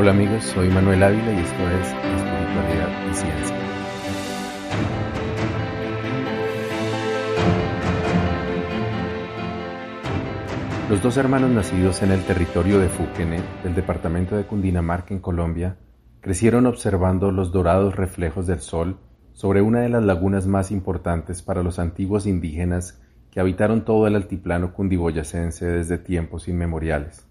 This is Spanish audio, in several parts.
Hola amigos, soy Manuel Ávila y esto es Espiritualidad y Ciencia. Los dos hermanos nacidos en el territorio de Fuquene, del departamento de Cundinamarca en Colombia, crecieron observando los dorados reflejos del sol sobre una de las lagunas más importantes para los antiguos indígenas que habitaron todo el altiplano cundiboyacense desde tiempos inmemoriales.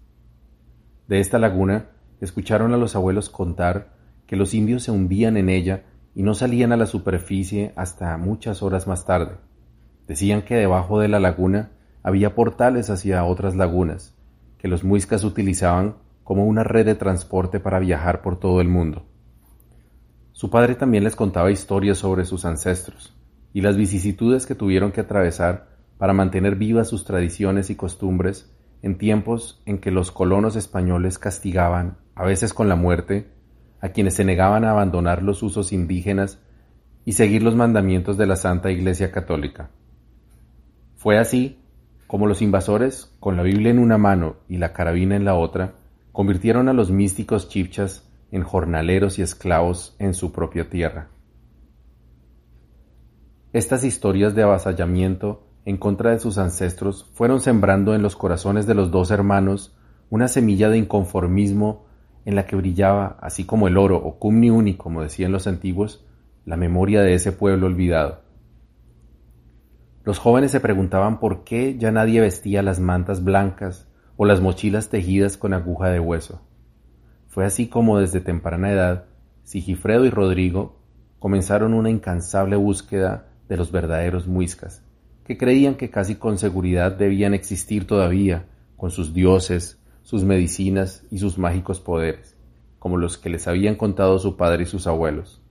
De esta laguna escucharon a los abuelos contar que los indios se hundían en ella y no salían a la superficie hasta muchas horas más tarde. Decían que debajo de la laguna había portales hacia otras lagunas, que los muiscas utilizaban como una red de transporte para viajar por todo el mundo. Su padre también les contaba historias sobre sus ancestros y las vicisitudes que tuvieron que atravesar para mantener vivas sus tradiciones y costumbres en tiempos en que los colonos españoles castigaban a veces con la muerte, a quienes se negaban a abandonar los usos indígenas y seguir los mandamientos de la Santa Iglesia Católica. Fue así como los invasores, con la Biblia en una mano y la carabina en la otra, convirtieron a los místicos chipchas en jornaleros y esclavos en su propia tierra. Estas historias de avasallamiento en contra de sus ancestros fueron sembrando en los corazones de los dos hermanos una semilla de inconformismo en la que brillaba, así como el oro o cumni uni, como decían los antiguos, la memoria de ese pueblo olvidado. Los jóvenes se preguntaban por qué ya nadie vestía las mantas blancas o las mochilas tejidas con aguja de hueso. Fue así como desde temprana edad, Sigifredo y Rodrigo comenzaron una incansable búsqueda de los verdaderos muiscas, que creían que casi con seguridad debían existir todavía, con sus dioses, sus medicinas y sus mágicos poderes, como los que les habían contado su padre y sus abuelos.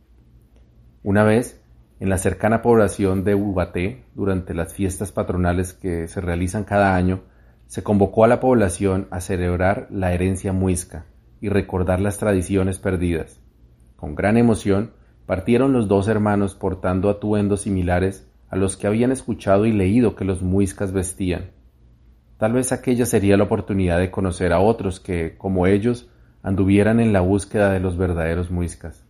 Una vez, en la cercana población de Ubaté, durante las fiestas patronales que se realizan cada año, se convocó a la población a celebrar la herencia muisca y recordar las tradiciones perdidas. Con gran emoción, partieron los dos hermanos portando atuendos similares a los que habían escuchado y leído que los muiscas vestían. Tal vez aquella sería la oportunidad de conocer a otros que, como ellos, anduvieran en la búsqueda de los verdaderos muiscas.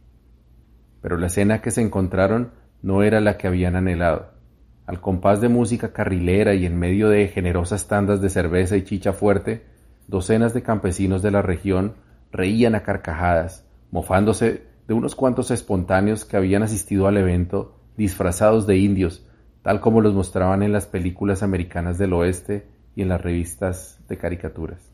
Pero la escena que se encontraron no era la que habían anhelado. Al compás de música carrilera y en medio de generosas tandas de cerveza y chicha fuerte, docenas de campesinos de la región reían a carcajadas, mofándose de unos cuantos espontáneos que habían asistido al evento disfrazados de indios, tal como los mostraban en las películas americanas del oeste y en las revistas de caricaturas.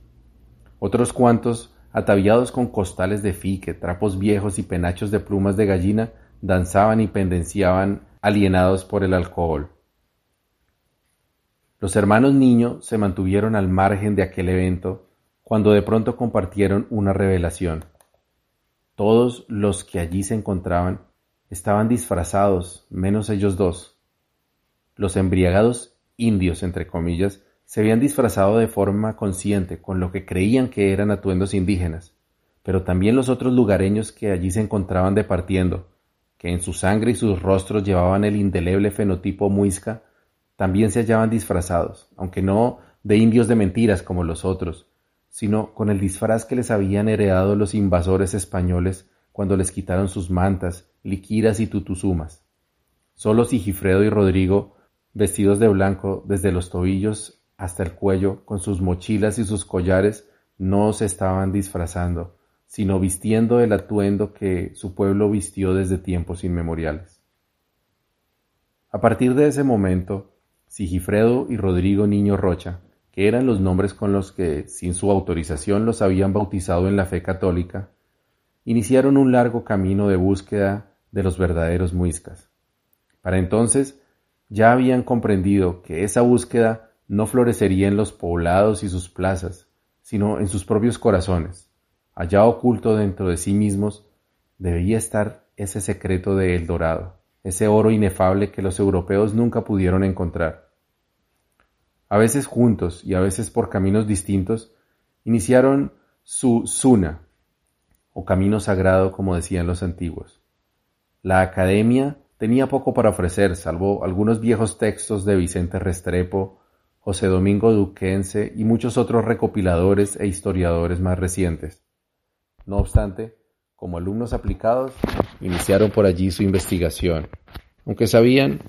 Otros cuantos, ataviados con costales de fique, trapos viejos y penachos de plumas de gallina, danzaban y pendenciaban alienados por el alcohol. Los hermanos Niño se mantuvieron al margen de aquel evento cuando de pronto compartieron una revelación. Todos los que allí se encontraban estaban disfrazados, menos ellos dos. Los embriagados indios, entre comillas, se habían disfrazado de forma consciente con lo que creían que eran atuendos indígenas, pero también los otros lugareños que allí se encontraban departiendo, que en su sangre y sus rostros llevaban el indeleble fenotipo muisca, también se hallaban disfrazados, aunque no de indios de mentiras como los otros, sino con el disfraz que les habían heredado los invasores españoles cuando les quitaron sus mantas, liquiras y tutuzumas. Solo Sigifredo y Rodrigo, vestidos de blanco desde los tobillos hasta el cuello, con sus mochilas y sus collares, no se estaban disfrazando, sino vistiendo el atuendo que su pueblo vistió desde tiempos inmemoriales. A partir de ese momento, Sigifredo y Rodrigo Niño Rocha, que eran los nombres con los que, sin su autorización, los habían bautizado en la fe católica, iniciaron un largo camino de búsqueda de los verdaderos muiscas. Para entonces ya habían comprendido que esa búsqueda no florecería en los poblados y sus plazas, sino en sus propios corazones. Allá oculto dentro de sí mismos debía estar ese secreto de El Dorado, ese oro inefable que los europeos nunca pudieron encontrar. A veces juntos y a veces por caminos distintos, iniciaron su Suna, o camino sagrado como decían los antiguos. La academia tenía poco para ofrecer, salvo algunos viejos textos de Vicente Restrepo José Domingo Duquense y muchos otros recopiladores e historiadores más recientes. No obstante, como alumnos aplicados, iniciaron por allí su investigación, aunque sabían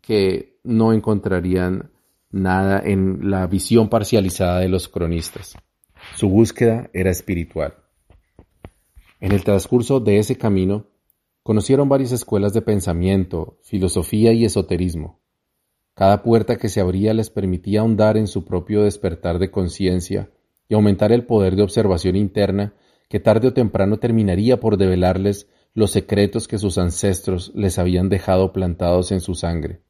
que no encontrarían nada en la visión parcializada de los cronistas. Su búsqueda era espiritual. En el transcurso de ese camino, conocieron varias escuelas de pensamiento, filosofía y esoterismo. Cada puerta que se abría les permitía ahondar en su propio despertar de conciencia y aumentar el poder de observación interna que tarde o temprano terminaría por develarles los secretos que sus ancestros les habían dejado plantados en su sangre.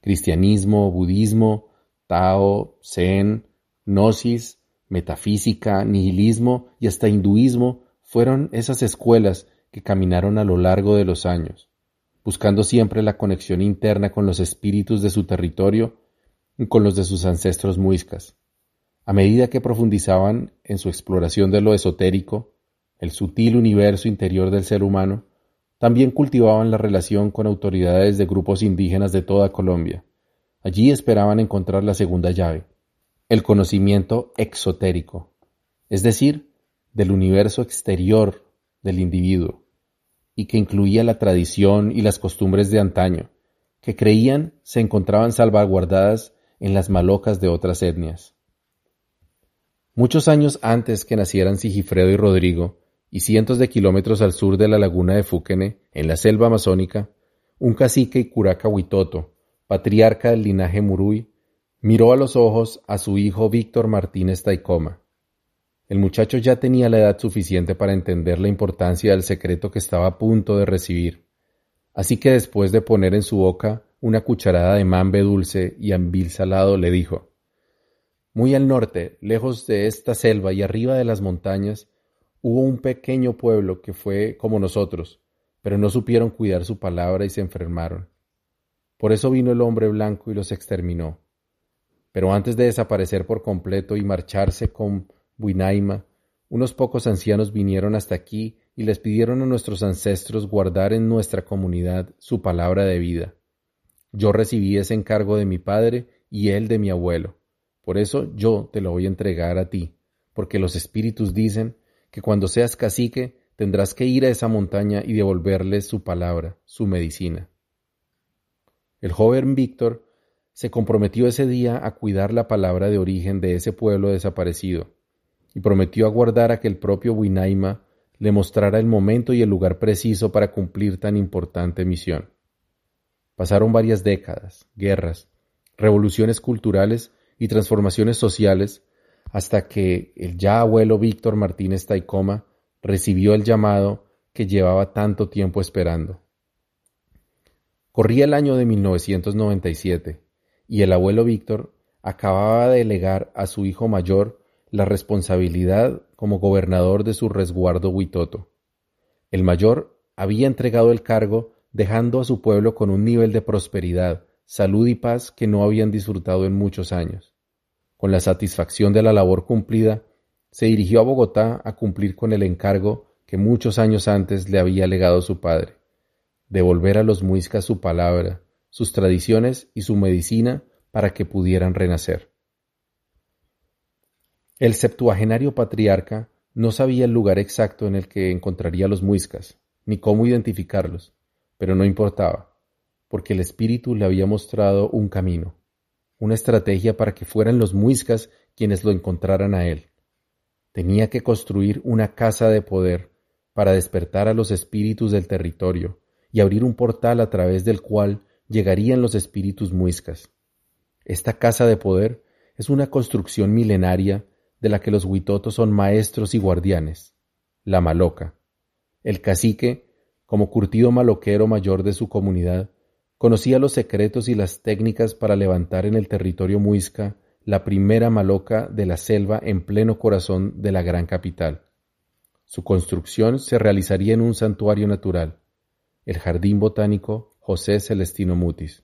Cristianismo, budismo, Tao, Zen, Gnosis, metafísica, nihilismo y hasta hinduismo fueron esas escuelas que caminaron a lo largo de los años, buscando siempre la conexión interna con los espíritus de su territorio y con los de sus ancestros muiscas. A medida que profundizaban en su exploración de lo esotérico, el sutil universo interior del ser humano, también cultivaban la relación con autoridades de grupos indígenas de toda Colombia. Allí esperaban encontrar la segunda llave, el conocimiento exotérico, es decir, del universo exterior del individuo, y que incluía la tradición y las costumbres de antaño, que creían se encontraban salvaguardadas en las malocas de otras etnias. Muchos años antes que nacieran Sigifredo y Rodrigo, y cientos de kilómetros al sur de la laguna de Fúquene, en la selva amazónica, un cacique y curaca Huitoto, patriarca del linaje Murui, miró a los ojos a su hijo Víctor Martínez Taicoma. El muchacho ya tenía la edad suficiente para entender la importancia del secreto que estaba a punto de recibir, así que después de poner en su boca una cucharada de mambe dulce y ambil salado, le dijo Muy al norte, lejos de esta selva y arriba de las montañas, Hubo un pequeño pueblo que fue como nosotros, pero no supieron cuidar su palabra y se enfermaron. Por eso vino el hombre blanco y los exterminó. Pero antes de desaparecer por completo y marcharse con Buinaima, unos pocos ancianos vinieron hasta aquí y les pidieron a nuestros ancestros guardar en nuestra comunidad su palabra de vida. Yo recibí ese encargo de mi padre y él de mi abuelo. Por eso yo te lo voy a entregar a ti, porque los espíritus dicen que cuando seas cacique tendrás que ir a esa montaña y devolverles su palabra, su medicina. El joven Víctor se comprometió ese día a cuidar la palabra de origen de ese pueblo desaparecido, y prometió aguardar a que el propio Winaima le mostrara el momento y el lugar preciso para cumplir tan importante misión. Pasaron varias décadas, guerras, revoluciones culturales y transformaciones sociales hasta que el ya abuelo Víctor Martínez Taicoma recibió el llamado que llevaba tanto tiempo esperando. Corría el año de 1997 y el abuelo Víctor acababa de delegar a su hijo mayor la responsabilidad como gobernador de su resguardo Huitoto. El mayor había entregado el cargo dejando a su pueblo con un nivel de prosperidad, salud y paz que no habían disfrutado en muchos años. Con la satisfacción de la labor cumplida, se dirigió a Bogotá a cumplir con el encargo que muchos años antes le había legado su padre, devolver a los muiscas su palabra, sus tradiciones y su medicina para que pudieran renacer. El septuagenario patriarca no sabía el lugar exacto en el que encontraría los muiscas, ni cómo identificarlos, pero no importaba, porque el espíritu le había mostrado un camino una estrategia para que fueran los muiscas quienes lo encontraran a él. Tenía que construir una casa de poder para despertar a los espíritus del territorio y abrir un portal a través del cual llegarían los espíritus muiscas. Esta casa de poder es una construcción milenaria de la que los huitotos son maestros y guardianes, la maloca. El cacique, como curtido maloquero mayor de su comunidad, Conocía los secretos y las técnicas para levantar en el territorio muisca la primera maloca de la selva en pleno corazón de la gran capital. Su construcción se realizaría en un santuario natural, el Jardín Botánico José Celestino Mutis.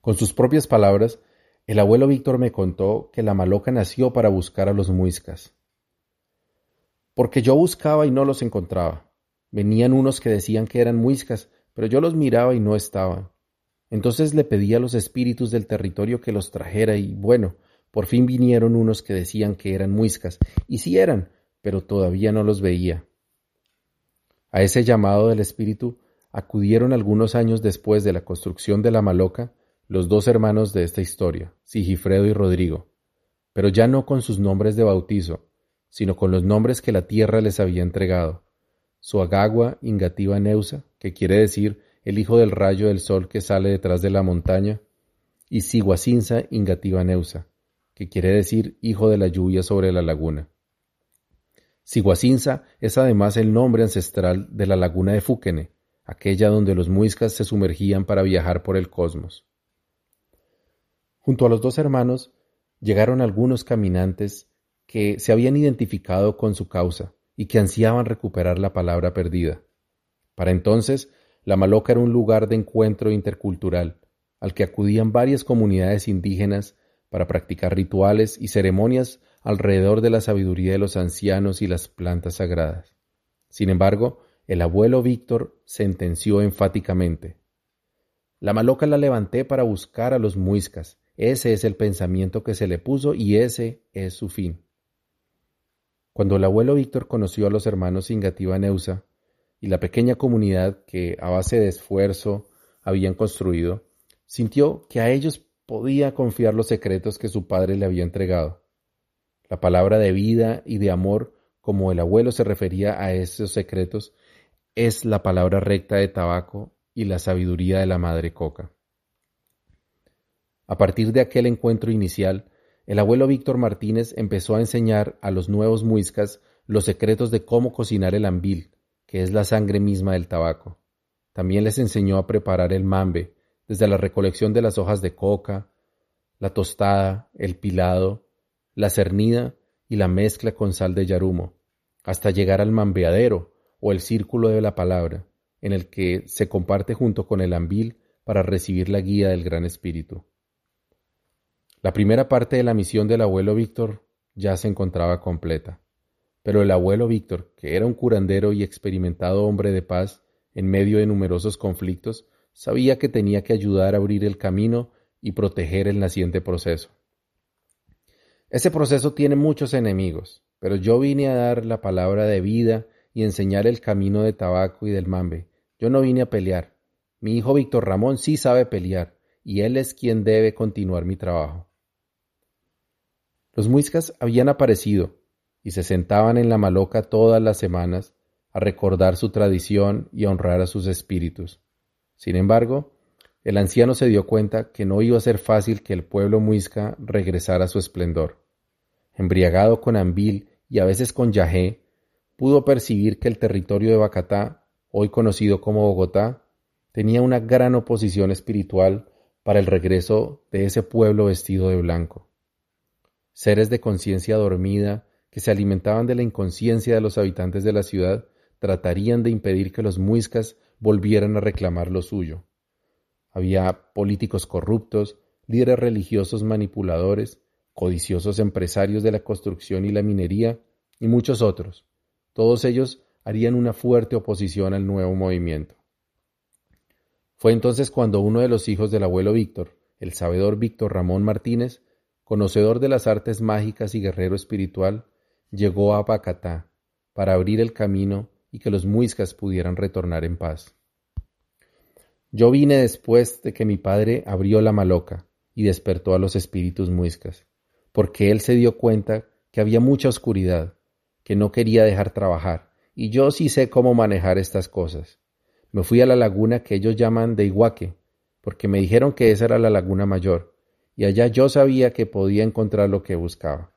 Con sus propias palabras, el abuelo Víctor me contó que la maloca nació para buscar a los muiscas. Porque yo buscaba y no los encontraba. Venían unos que decían que eran muiscas, pero yo los miraba y no estaban. Entonces le pedí a los espíritus del territorio que los trajera y bueno, por fin vinieron unos que decían que eran muiscas, y sí eran, pero todavía no los veía. A ese llamado del espíritu acudieron algunos años después de la construcción de la Maloca los dos hermanos de esta historia, Sigifredo y Rodrigo, pero ya no con sus nombres de bautizo, sino con los nombres que la tierra les había entregado. Suagagua Ingativa Neusa, que quiere decir el hijo del rayo del sol que sale detrás de la montaña, y Siguacinza Ingativa Neusa, que quiere decir hijo de la lluvia sobre la laguna. Siguacinza es además el nombre ancestral de la laguna de Fúquene, aquella donde los muiscas se sumergían para viajar por el cosmos. Junto a los dos hermanos llegaron algunos caminantes que se habían identificado con su causa y que ansiaban recuperar la palabra perdida. Para entonces, la Maloca era un lugar de encuentro intercultural, al que acudían varias comunidades indígenas para practicar rituales y ceremonias alrededor de la sabiduría de los ancianos y las plantas sagradas. Sin embargo, el abuelo Víctor sentenció enfáticamente La maloca la levanté para buscar a los muiscas, ese es el pensamiento que se le puso y ese es su fin. Cuando el abuelo Víctor conoció a los hermanos Ingativa Neusa y la pequeña comunidad que a base de esfuerzo habían construido, sintió que a ellos podía confiar los secretos que su padre le había entregado. La palabra de vida y de amor, como el abuelo se refería a esos secretos, es la palabra recta de tabaco y la sabiduría de la madre coca. A partir de aquel encuentro inicial, el abuelo Víctor Martínez empezó a enseñar a los nuevos muiscas los secretos de cómo cocinar el ambil, que es la sangre misma del tabaco. También les enseñó a preparar el mambe, desde la recolección de las hojas de coca, la tostada, el pilado, la cernida y la mezcla con sal de yarumo, hasta llegar al mambeadero o el círculo de la palabra, en el que se comparte junto con el ambil para recibir la guía del Gran Espíritu. La primera parte de la misión del abuelo Víctor ya se encontraba completa, pero el abuelo Víctor, que era un curandero y experimentado hombre de paz en medio de numerosos conflictos, sabía que tenía que ayudar a abrir el camino y proteger el naciente proceso. Ese proceso tiene muchos enemigos, pero yo vine a dar la palabra de vida y enseñar el camino de tabaco y del mambe. Yo no vine a pelear. Mi hijo Víctor Ramón sí sabe pelear, y él es quien debe continuar mi trabajo. Los muiscas habían aparecido y se sentaban en la maloca todas las semanas a recordar su tradición y a honrar a sus espíritus. Sin embargo, el anciano se dio cuenta que no iba a ser fácil que el pueblo muisca regresara a su esplendor. Embriagado con ambil y a veces con yajé, pudo percibir que el territorio de Bacatá, hoy conocido como Bogotá, tenía una gran oposición espiritual para el regreso de ese pueblo vestido de blanco seres de conciencia dormida que se alimentaban de la inconsciencia de los habitantes de la ciudad, tratarían de impedir que los muiscas volvieran a reclamar lo suyo. Había políticos corruptos, líderes religiosos manipuladores, codiciosos empresarios de la construcción y la minería, y muchos otros. Todos ellos harían una fuerte oposición al nuevo movimiento. Fue entonces cuando uno de los hijos del abuelo Víctor, el sabedor Víctor Ramón Martínez, conocedor de las artes mágicas y guerrero espiritual, llegó a Bacatá para abrir el camino y que los muiscas pudieran retornar en paz. Yo vine después de que mi padre abrió la maloca y despertó a los espíritus muiscas, porque él se dio cuenta que había mucha oscuridad, que no quería dejar trabajar, y yo sí sé cómo manejar estas cosas. Me fui a la laguna que ellos llaman de Iguaque, porque me dijeron que esa era la laguna mayor, y allá yo sabía que podía encontrar lo que buscaba.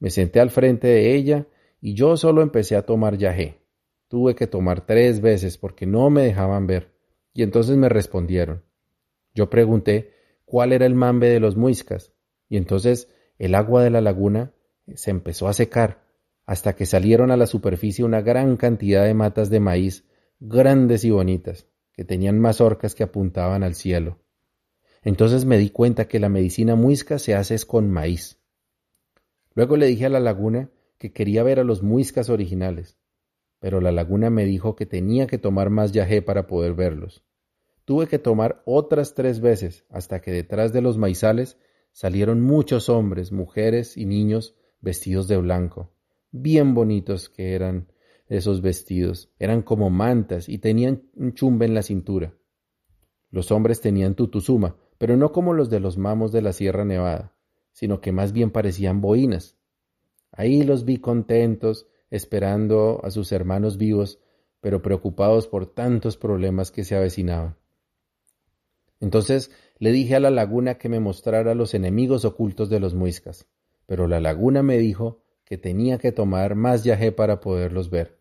Me senté al frente de ella y yo solo empecé a tomar yagé. Tuve que tomar tres veces porque no me dejaban ver, y entonces me respondieron. Yo pregunté cuál era el mambe de los muiscas, y entonces el agua de la laguna se empezó a secar, hasta que salieron a la superficie una gran cantidad de matas de maíz, grandes y bonitas, que tenían mazorcas que apuntaban al cielo. Entonces me di cuenta que la medicina muisca se hace es con maíz. Luego le dije a la laguna que quería ver a los muiscas originales, pero la laguna me dijo que tenía que tomar más yagé para poder verlos. Tuve que tomar otras tres veces hasta que detrás de los maizales salieron muchos hombres, mujeres y niños vestidos de blanco, bien bonitos que eran esos vestidos. Eran como mantas y tenían un chumbe en la cintura. Los hombres tenían tutuzuma, pero no como los de los mamos de la Sierra Nevada, sino que más bien parecían boinas. Ahí los vi contentos, esperando a sus hermanos vivos, pero preocupados por tantos problemas que se avecinaban. Entonces le dije a la laguna que me mostrara los enemigos ocultos de los muiscas, pero la laguna me dijo que tenía que tomar más yagé para poderlos ver.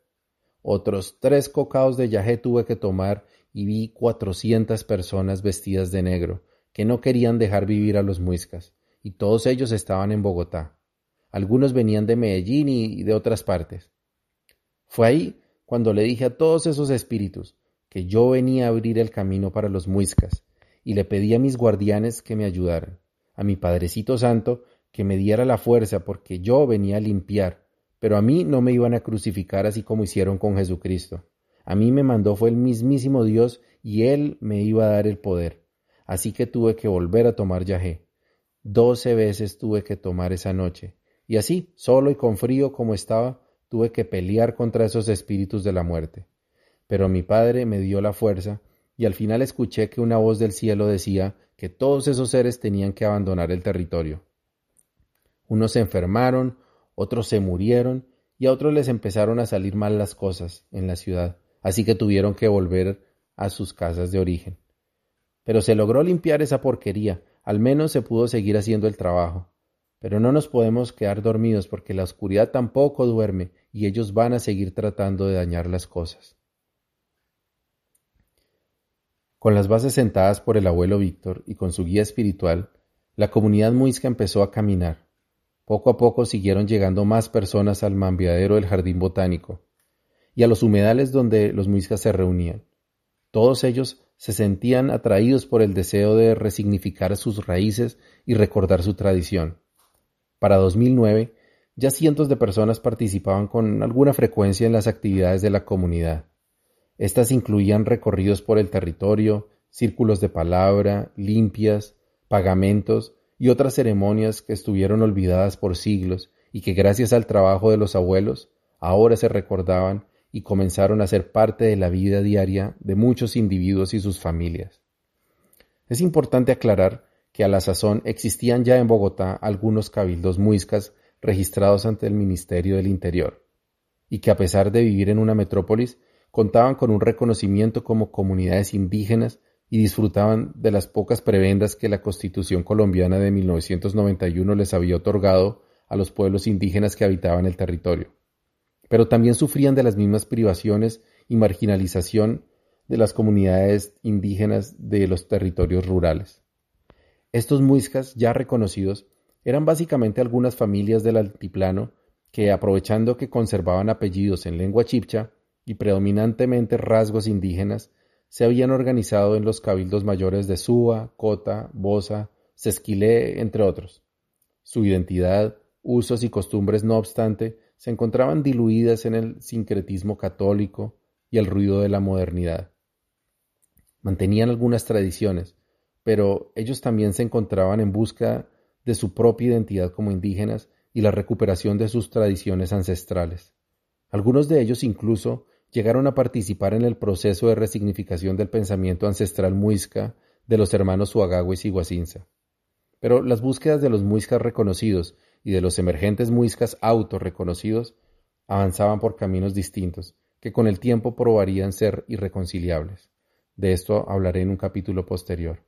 Otros tres cocaos de yagé tuve que tomar y vi cuatrocientas personas vestidas de negro, que no querían dejar vivir a los muiscas, y todos ellos estaban en Bogotá. Algunos venían de Medellín y de otras partes. Fue ahí cuando le dije a todos esos espíritus que yo venía a abrir el camino para los muiscas, y le pedí a mis guardianes que me ayudaran, a mi Padrecito Santo que me diera la fuerza porque yo venía a limpiar, pero a mí no me iban a crucificar así como hicieron con Jesucristo. A mí me mandó fue el mismísimo Dios y Él me iba a dar el poder. Así que tuve que volver a tomar yagé. Doce veces tuve que tomar esa noche. Y así, solo y con frío como estaba, tuve que pelear contra esos espíritus de la muerte. Pero mi Padre me dio la fuerza y al final escuché que una voz del cielo decía que todos esos seres tenían que abandonar el territorio. Unos se enfermaron, otros se murieron y a otros les empezaron a salir mal las cosas en la ciudad, así que tuvieron que volver a sus casas de origen. Pero se logró limpiar esa porquería, al menos se pudo seguir haciendo el trabajo. Pero no nos podemos quedar dormidos porque la oscuridad tampoco duerme y ellos van a seguir tratando de dañar las cosas. Con las bases sentadas por el abuelo Víctor y con su guía espiritual, la comunidad muisca empezó a caminar. Poco a poco siguieron llegando más personas al mambiadero del jardín botánico y a los humedales donde los muiscas se reunían. Todos ellos se sentían atraídos por el deseo de resignificar sus raíces y recordar su tradición. Para 2009, ya cientos de personas participaban con alguna frecuencia en las actividades de la comunidad. Estas incluían recorridos por el territorio, círculos de palabra, limpias, pagamentos y otras ceremonias que estuvieron olvidadas por siglos y que gracias al trabajo de los abuelos ahora se recordaban y comenzaron a ser parte de la vida diaria de muchos individuos y sus familias. Es importante aclarar que a la sazón existían ya en Bogotá algunos cabildos muiscas registrados ante el Ministerio del Interior, y que a pesar de vivir en una metrópolis contaban con un reconocimiento como comunidades indígenas y disfrutaban de las pocas prebendas que la Constitución colombiana de 1991 les había otorgado a los pueblos indígenas que habitaban el territorio. Pero también sufrían de las mismas privaciones y marginalización de las comunidades indígenas de los territorios rurales. Estos muiscas ya reconocidos eran básicamente algunas familias del altiplano que, aprovechando que conservaban apellidos en lengua chipcha, y predominantemente rasgos indígenas, se habían organizado en los cabildos mayores de Suba, Cota, Bosa, Sesquilé, entre otros. Su identidad, usos y costumbres, no obstante, se encontraban diluidas en el sincretismo católico y el ruido de la modernidad. Mantenían algunas tradiciones, pero ellos también se encontraban en busca de su propia identidad como indígenas y la recuperación de sus tradiciones ancestrales. Algunos de ellos incluso llegaron a participar en el proceso de resignificación del pensamiento ancestral muisca de los hermanos Suagagües y Guasinza. Pero las búsquedas de los muiscas reconocidos y de los emergentes muiscas autorreconocidos avanzaban por caminos distintos, que con el tiempo probarían ser irreconciliables. De esto hablaré en un capítulo posterior.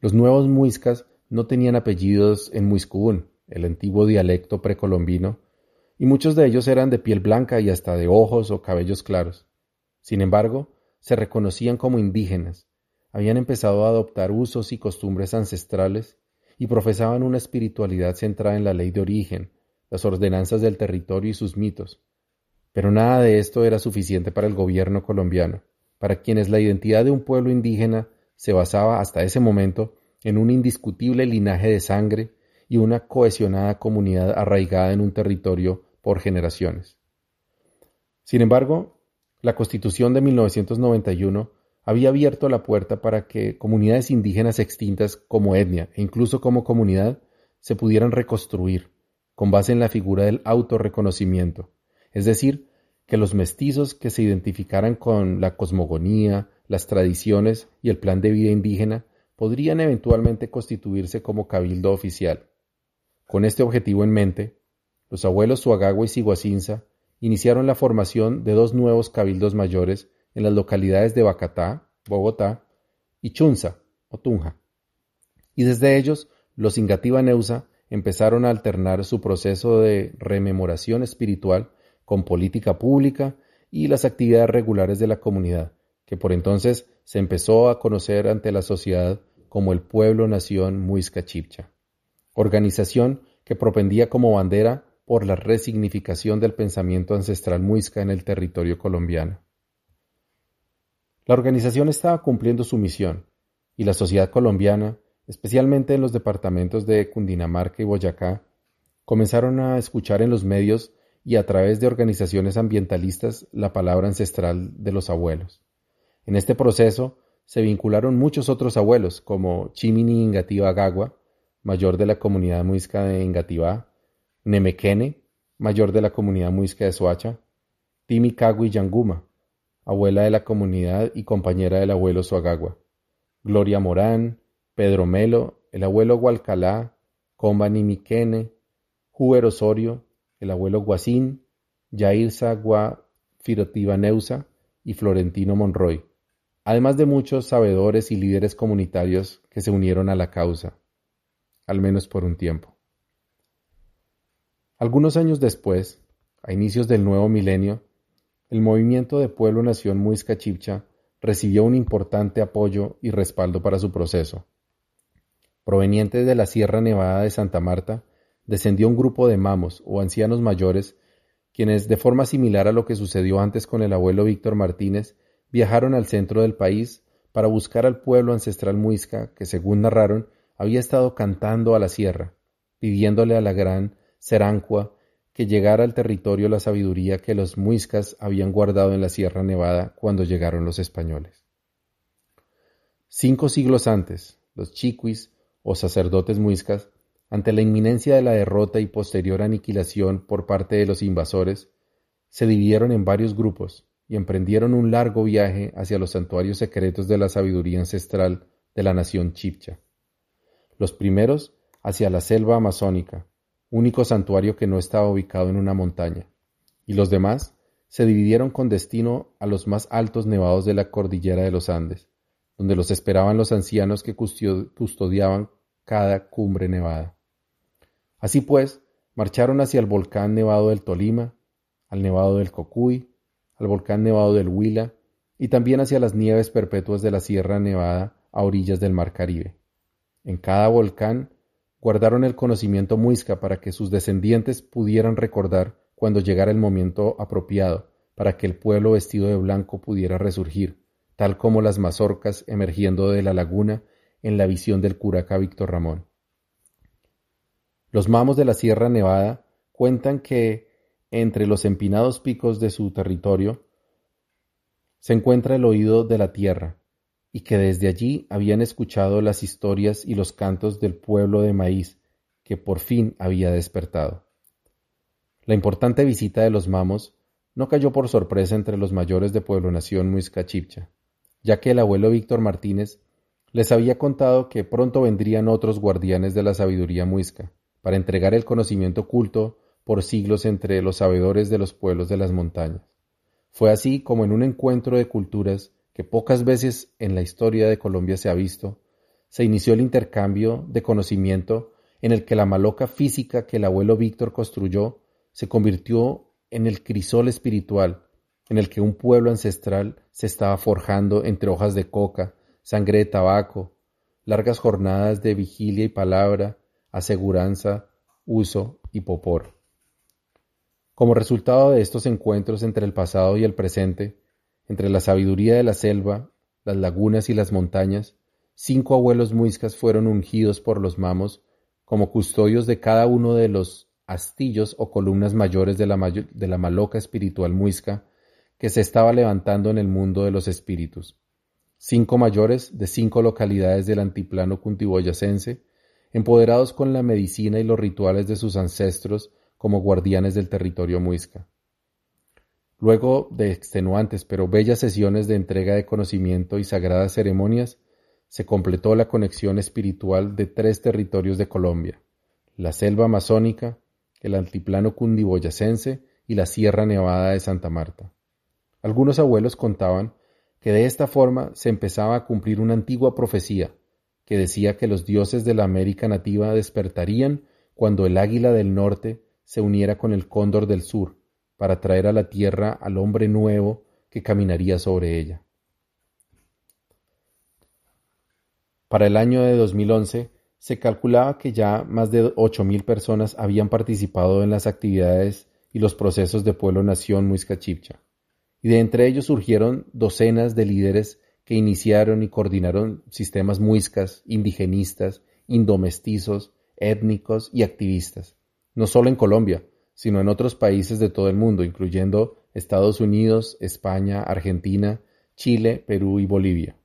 Los nuevos muiscas no tenían apellidos en Muiscubún, el antiguo dialecto precolombino, y muchos de ellos eran de piel blanca y hasta de ojos o cabellos claros. Sin embargo, se reconocían como indígenas, habían empezado a adoptar usos y costumbres ancestrales y profesaban una espiritualidad centrada en la ley de origen, las ordenanzas del territorio y sus mitos. Pero nada de esto era suficiente para el gobierno colombiano, para quienes la identidad de un pueblo indígena se basaba hasta ese momento en un indiscutible linaje de sangre y una cohesionada comunidad arraigada en un territorio por generaciones. Sin embargo, la Constitución de 1991 había abierto la puerta para que comunidades indígenas extintas como etnia e incluso como comunidad se pudieran reconstruir, con base en la figura del autorreconocimiento, es decir, que los mestizos que se identificaran con la cosmogonía, las tradiciones y el plan de vida indígena podrían eventualmente constituirse como cabildo oficial. Con este objetivo en mente, los abuelos Suagagua y Siguacinza iniciaron la formación de dos nuevos cabildos mayores en las localidades de Bacatá, Bogotá, y Chunza, o Tunja. Y desde ellos, los Ingativa Neusa empezaron a alternar su proceso de rememoración espiritual con política pública y las actividades regulares de la comunidad, que por entonces se empezó a conocer ante la sociedad como el Pueblo-Nación Muisca Chipcha, organización que propendía como bandera por la resignificación del pensamiento ancestral muisca en el territorio colombiano. La organización estaba cumpliendo su misión y la sociedad colombiana, especialmente en los departamentos de Cundinamarca y Boyacá, comenzaron a escuchar en los medios y a través de organizaciones ambientalistas la palabra ancestral de los abuelos. En este proceso se vincularon muchos otros abuelos, como Chimini Ingativa Gagua, mayor de la comunidad muisca de Ingativá, Nemequene, mayor de la comunidad muisca de Soacha, Timi Cagui Yanguma, abuela de la comunidad y compañera del abuelo Suagagua, Gloria Morán, Pedro Melo, el abuelo Hualcalá, Comba Nimiquene, Juber Osorio, el abuelo Guasín, Yair Sagua Neusa y Florentino Monroy, además de muchos sabedores y líderes comunitarios que se unieron a la causa, al menos por un tiempo. Algunos años después, a inicios del nuevo milenio, el movimiento de Pueblo-Nación Muisca Chipcha recibió un importante apoyo y respaldo para su proceso. Proveniente de la Sierra Nevada de Santa Marta, descendió un grupo de mamos o ancianos mayores, quienes, de forma similar a lo que sucedió antes con el abuelo Víctor Martínez, viajaron al centro del país para buscar al pueblo ancestral muisca que, según narraron, había estado cantando a la sierra, pidiéndole a la gran Serancua, que llegara al territorio la sabiduría que los muiscas habían guardado en la Sierra Nevada cuando llegaron los españoles. Cinco siglos antes, los chiquis, o sacerdotes muiscas, ante la inminencia de la derrota y posterior aniquilación por parte de los invasores, se dividieron en varios grupos y emprendieron un largo viaje hacia los santuarios secretos de la sabiduría ancestral de la nación chipcha. Los primeros hacia la selva amazónica, único santuario que no estaba ubicado en una montaña, y los demás se dividieron con destino a los más altos nevados de la cordillera de los Andes, donde los esperaban los ancianos que custodiaban cada cumbre nevada. Así pues, marcharon hacia el volcán nevado del Tolima, al nevado del Cocuy, al volcán nevado del Huila y también hacia las nieves perpetuas de la Sierra Nevada a orillas del Mar Caribe. En cada volcán guardaron el conocimiento muisca para que sus descendientes pudieran recordar cuando llegara el momento apropiado para que el pueblo vestido de blanco pudiera resurgir, tal como las mazorcas emergiendo de la laguna en la visión del curaca Víctor Ramón. Los mamos de la Sierra Nevada cuentan que entre los empinados picos de su territorio se encuentra el oído de la tierra, y que desde allí habían escuchado las historias y los cantos del pueblo de maíz que por fin había despertado. La importante visita de los mamos no cayó por sorpresa entre los mayores de Pueblo Nación Muisca Chipcha, ya que el abuelo Víctor Martínez les había contado que pronto vendrían otros guardianes de la sabiduría muisca, para entregar el conocimiento oculto por siglos entre los sabedores de los pueblos de las montañas. Fue así como en un encuentro de culturas que pocas veces en la historia de Colombia se ha visto, se inició el intercambio de conocimiento en el que la maloca física que el abuelo Víctor construyó se convirtió en el crisol espiritual en el que un pueblo ancestral se estaba forjando entre hojas de coca, sangre de tabaco, largas jornadas de vigilia y palabra, aseguranza, uso y popor. Como resultado de estos encuentros entre el pasado y el presente, entre la sabiduría de la selva, las lagunas y las montañas, cinco abuelos muiscas fueron ungidos por los mamos como custodios de cada uno de los astillos o columnas mayores de la, maloca espiritual muisca que se estaba levantando en el mundo de los espíritus. Cinco mayores de cinco localidades del antiplano cuntiboyacense, empoderados con la medicina y los rituales de sus ancestros como guardianes del territorio muisca. Luego de extenuantes pero bellas sesiones de entrega de conocimiento y sagradas ceremonias, se completó la conexión espiritual de tres territorios de Colombia, la selva amazónica, el altiplano cundiboyacense y la Sierra Nevada de Santa Marta. Algunos abuelos contaban que de esta forma se empezaba a cumplir una antigua profecía que decía que los dioses de la América nativa despertarían cuando el águila del norte se uniera con el cóndor del sur para traer a la tierra al hombre nuevo que caminaría sobre ella. Para el año de 2011 se calculaba que ya más de 8.000 personas habían participado en las actividades y los procesos de pueblo-nación Muisca Chipcha, y de entre ellos surgieron docenas de líderes que iniciaron y coordinaron sistemas muiscas, indigenistas, indomestizos, étnicos y activistas, no solo en Colombia, sino en otros países de todo el mundo, incluyendo Estados Unidos, España, Argentina, Chile, Perú y Bolivia.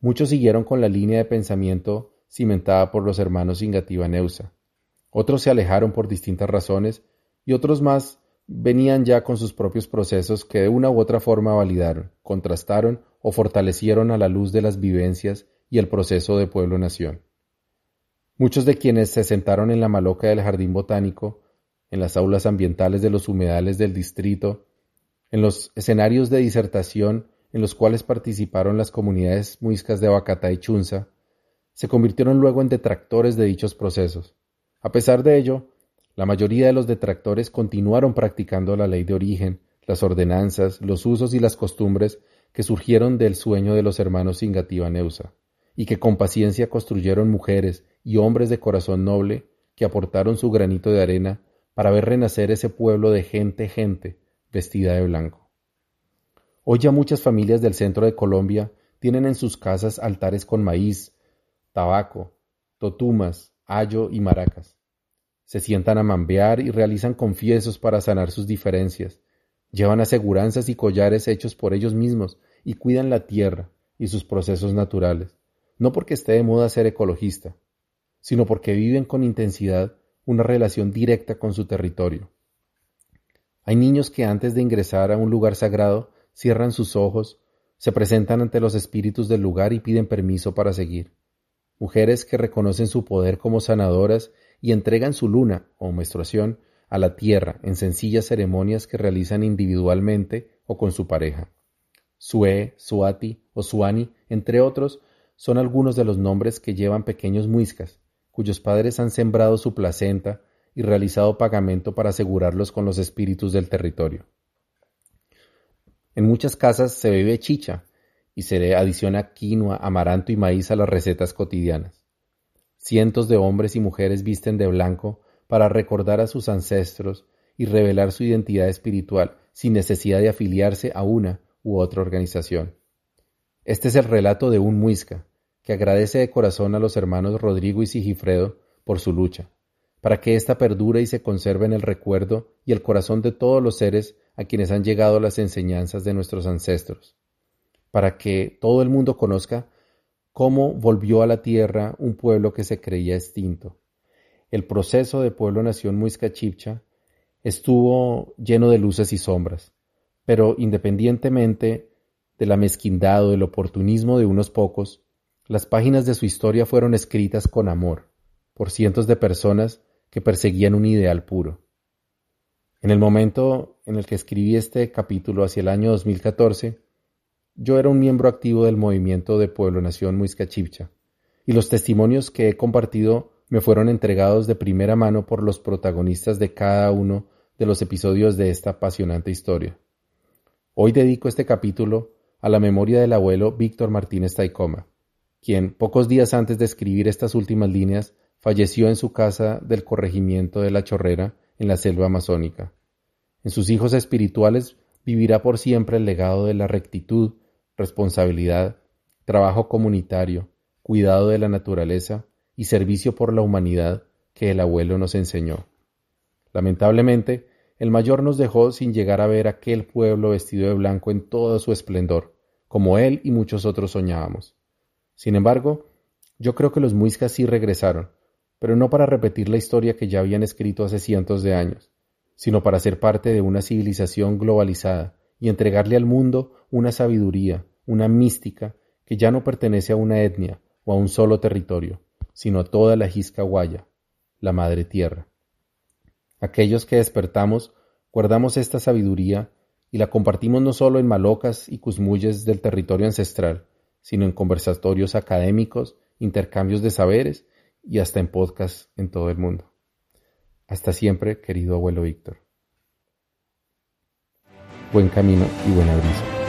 Muchos siguieron con la línea de pensamiento cimentada por los hermanos Ingativa Neusa. Otros se alejaron por distintas razones y otros más venían ya con sus propios procesos que de una u otra forma validaron, contrastaron o fortalecieron a la luz de las vivencias y el proceso de pueblo-nación. Muchos de quienes se sentaron en la maloca del jardín botánico en las aulas ambientales de los humedales del distrito, en los escenarios de disertación en los cuales participaron las comunidades muiscas de Bacatá y Chunza, se convirtieron luego en detractores de dichos procesos. A pesar de ello, la mayoría de los detractores continuaron practicando la ley de origen, las ordenanzas, los usos y las costumbres que surgieron del sueño de los hermanos Singativa Neusa, y que con paciencia construyeron mujeres y hombres de corazón noble que aportaron su granito de arena para ver renacer ese pueblo de gente, gente, vestida de blanco. Hoy ya muchas familias del centro de Colombia tienen en sus casas altares con maíz, tabaco, totumas, ayo y maracas. Se sientan a mambear y realizan confiesos para sanar sus diferencias. Llevan aseguranzas y collares hechos por ellos mismos y cuidan la tierra y sus procesos naturales, no porque esté de moda ser ecologista, sino porque viven con intensidad una relación directa con su territorio. Hay niños que antes de ingresar a un lugar sagrado cierran sus ojos, se presentan ante los espíritus del lugar y piden permiso para seguir. Mujeres que reconocen su poder como sanadoras y entregan su luna o menstruación a la tierra en sencillas ceremonias que realizan individualmente o con su pareja. Sue, Suati o Suani, entre otros, son algunos de los nombres que llevan pequeños muiscas, cuyos padres han sembrado su placenta y realizado pagamento para asegurarlos con los espíritus del territorio. En muchas casas se bebe chicha y se le adiciona quinoa, amaranto y maíz a las recetas cotidianas. Cientos de hombres y mujeres visten de blanco para recordar a sus ancestros y revelar su identidad espiritual sin necesidad de afiliarse a una u otra organización. Este es el relato de un muisca, que agradece de corazón a los hermanos Rodrigo y Sigifredo por su lucha, para que ésta perdure y se conserve en el recuerdo y el corazón de todos los seres a quienes han llegado las enseñanzas de nuestros ancestros, para que todo el mundo conozca cómo volvió a la tierra un pueblo que se creía extinto. El proceso de pueblo-nación Muisca Chipcha estuvo lleno de luces y sombras, pero independientemente de la mezquindad o del oportunismo de unos pocos, las páginas de su historia fueron escritas con amor, por cientos de personas que perseguían un ideal puro. En el momento en el que escribí este capítulo hacia el año 2014, yo era un miembro activo del movimiento de Pueblo Nación Muisca Chipcha, y los testimonios que he compartido me fueron entregados de primera mano por los protagonistas de cada uno de los episodios de esta apasionante historia. Hoy dedico este capítulo a la memoria del abuelo Víctor Martínez Taicoma, quien, pocos días antes de escribir estas últimas líneas, falleció en su casa del corregimiento de la Chorrera, en la selva amazónica. En sus hijos espirituales vivirá por siempre el legado de la rectitud, responsabilidad, trabajo comunitario, cuidado de la naturaleza y servicio por la humanidad que el abuelo nos enseñó. Lamentablemente, el mayor nos dejó sin llegar a ver aquel pueblo vestido de blanco en todo su esplendor, como él y muchos otros soñábamos. Sin embargo, yo creo que los muiscas sí regresaron, pero no para repetir la historia que ya habían escrito hace cientos de años, sino para ser parte de una civilización globalizada y entregarle al mundo una sabiduría, una mística que ya no pertenece a una etnia o a un solo territorio, sino a toda la Guaya, la madre tierra. Aquellos que despertamos guardamos esta sabiduría y la compartimos no solo en malocas y cusmulles del territorio ancestral, sino en conversatorios académicos, intercambios de saberes y hasta en podcasts en todo el mundo. Hasta siempre, querido abuelo Víctor. Buen camino y buena brisa.